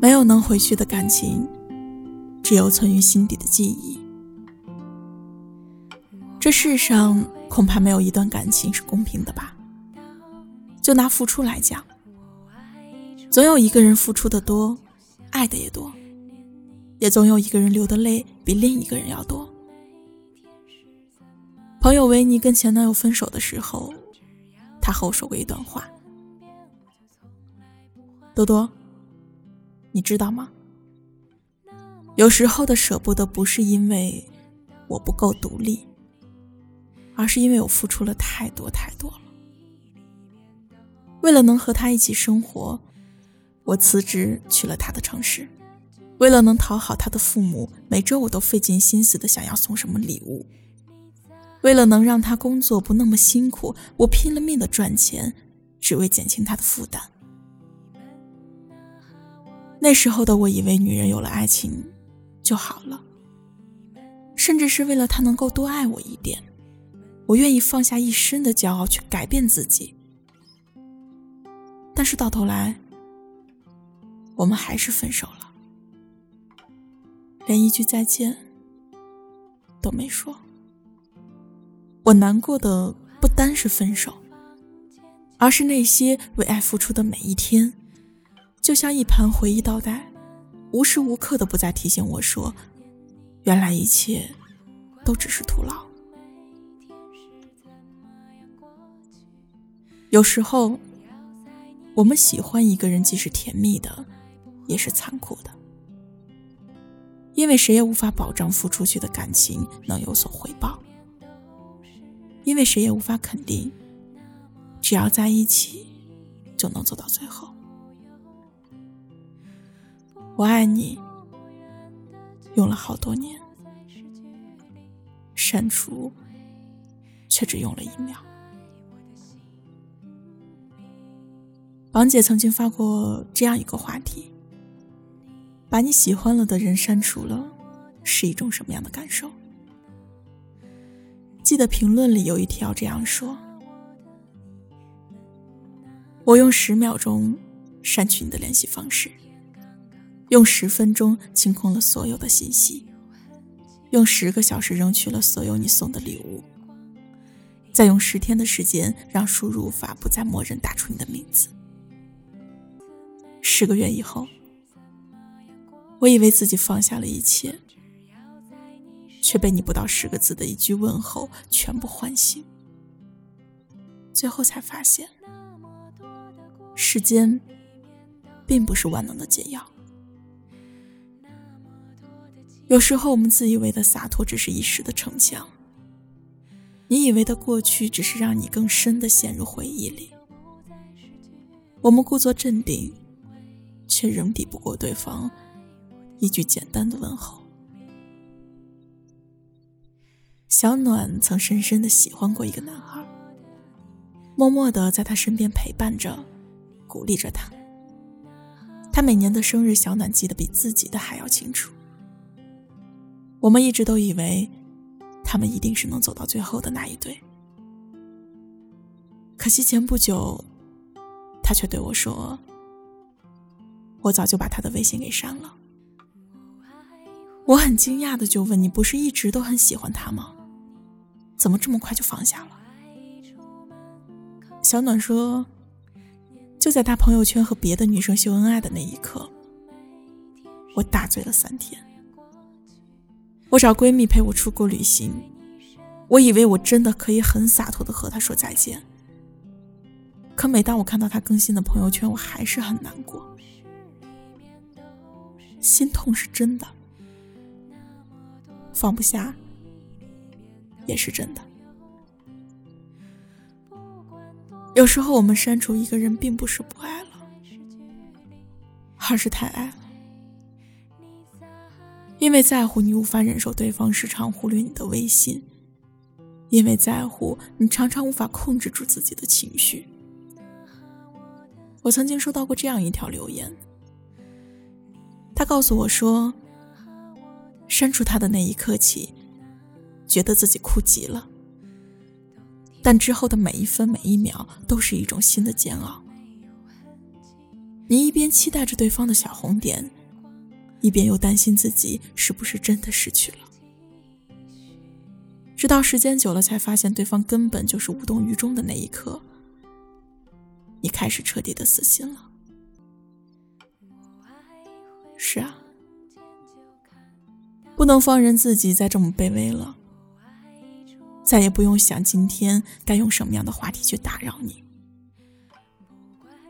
没有能回去的感情，只有存于心底的记忆。这世上恐怕没有一段感情是公平的吧？就拿付出来讲，总有一个人付出的多，爱的也多，也总有一个人流的泪比另一个人要多。朋友维尼跟前男友分手的时候，他和我说过一段话：“多多，你知道吗？有时候的舍不得，不是因为我不够独立。”而是因为我付出了太多太多了。为了能和他一起生活，我辞职去了他的城市；为了能讨好他的父母，每周我都费尽心思的想要送什么礼物；为了能让他工作不那么辛苦，我拼了命的赚钱，只为减轻他的负担。那时候的我以为女人有了爱情就好了，甚至是为了他能够多爱我一点。我愿意放下一身的骄傲去改变自己，但是到头来，我们还是分手了，连一句再见都没说。我难过的不单是分手，而是那些为爱付出的每一天，就像一盘回忆倒带，无时无刻的不再提醒我说，原来一切都只是徒劳。有时候，我们喜欢一个人，既是甜蜜的，也是残酷的，因为谁也无法保障付出去的感情能有所回报，因为谁也无法肯定，只要在一起就能走到最后。我爱你，用了好多年，删除，却只用了一秒。王姐曾经发过这样一个话题：把你喜欢了的人删除了，是一种什么样的感受？记得评论里有一条这样说：“我用十秒钟删去你的联系方式，用十分钟清空了所有的信息，用十个小时扔去了所有你送的礼物，再用十天的时间让输入法不再默认打出你的名字。”十个月以后，我以为自己放下了一切，却被你不到十个字的一句问候全部唤醒。最后才发现，时间并不是万能的解药。有时候，我们自以为的洒脱只是一时的逞强，你以为的过去只是让你更深的陷入回忆里。我们故作镇定。却仍抵不过对方一句简单的问候。小暖曾深深的喜欢过一个男孩，默默的在他身边陪伴着，鼓励着他。他每年的生日，小暖记得比自己的还要清楚。我们一直都以为，他们一定是能走到最后的那一对。可惜前不久，他却对我说。我早就把他的微信给删了。我很惊讶的就问：“你不是一直都很喜欢他吗？怎么这么快就放下了？”小暖说：“就在他朋友圈和别的女生秀恩爱的那一刻，我大醉了三天。我找闺蜜陪我出国旅行，我以为我真的可以很洒脱的和她说再见。可每当我看到她更新的朋友圈，我还是很难过。”心痛是真的，放不下也是真的。有时候我们删除一个人，并不是不爱了，而是太爱了。因为在乎，你无法忍受对方时常忽略你的微信；因为在乎，你常常无法控制住自己的情绪。我曾经收到过这样一条留言。他告诉我说：“删除他的那一刻起，觉得自己哭极了。但之后的每一分每一秒，都是一种新的煎熬。你一边期待着对方的小红点，一边又担心自己是不是真的失去了。直到时间久了，才发现对方根本就是无动于衷的那一刻，你开始彻底的死心了。是啊，不能放任自己再这么卑微了。再也不用想今天该用什么样的话题去打扰你。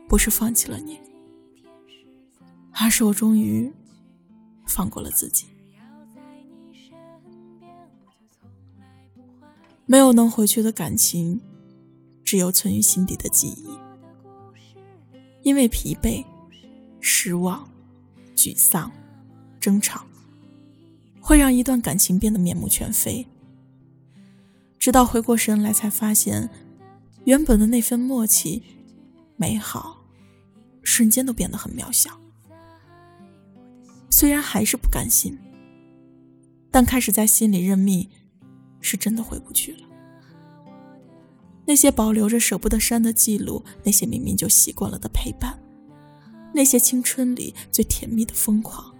不是放弃了你，而是我终于放过了自己。没有能回去的感情，只有存于心底的记忆。因为疲惫、失望。沮丧、争吵，会让一段感情变得面目全非。直到回过神来，才发现，原本的那份默契、美好，瞬间都变得很渺小。虽然还是不甘心，但开始在心里认命，是真的回不去了。那些保留着舍不得删的记录，那些明明就习惯了的陪伴。那些青春里最甜蜜的疯狂，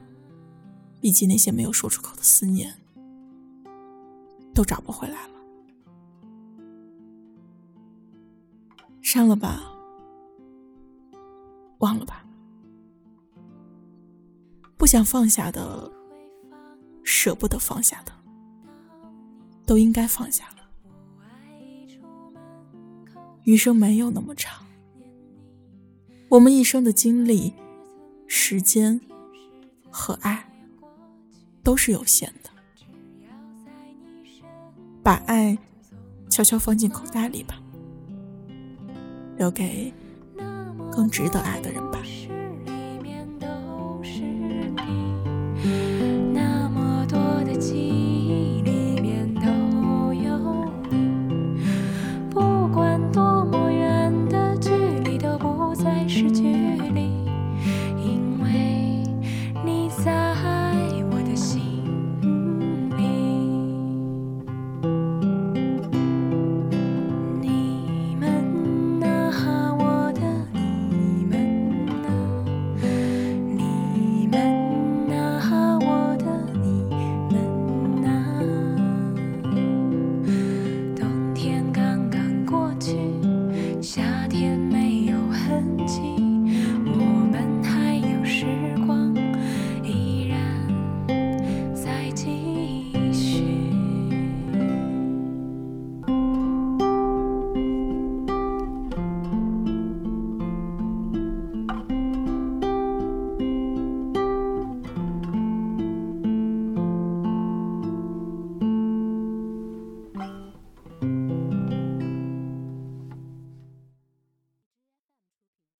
以及那些没有说出口的思念，都找不回来了。删了吧，忘了吧。想放下的，舍不得放下的，都应该放下了。余生没有那么长。我们一生的经历、时间和爱都是有限的，把爱悄悄放进口袋里吧，留给更值得爱的人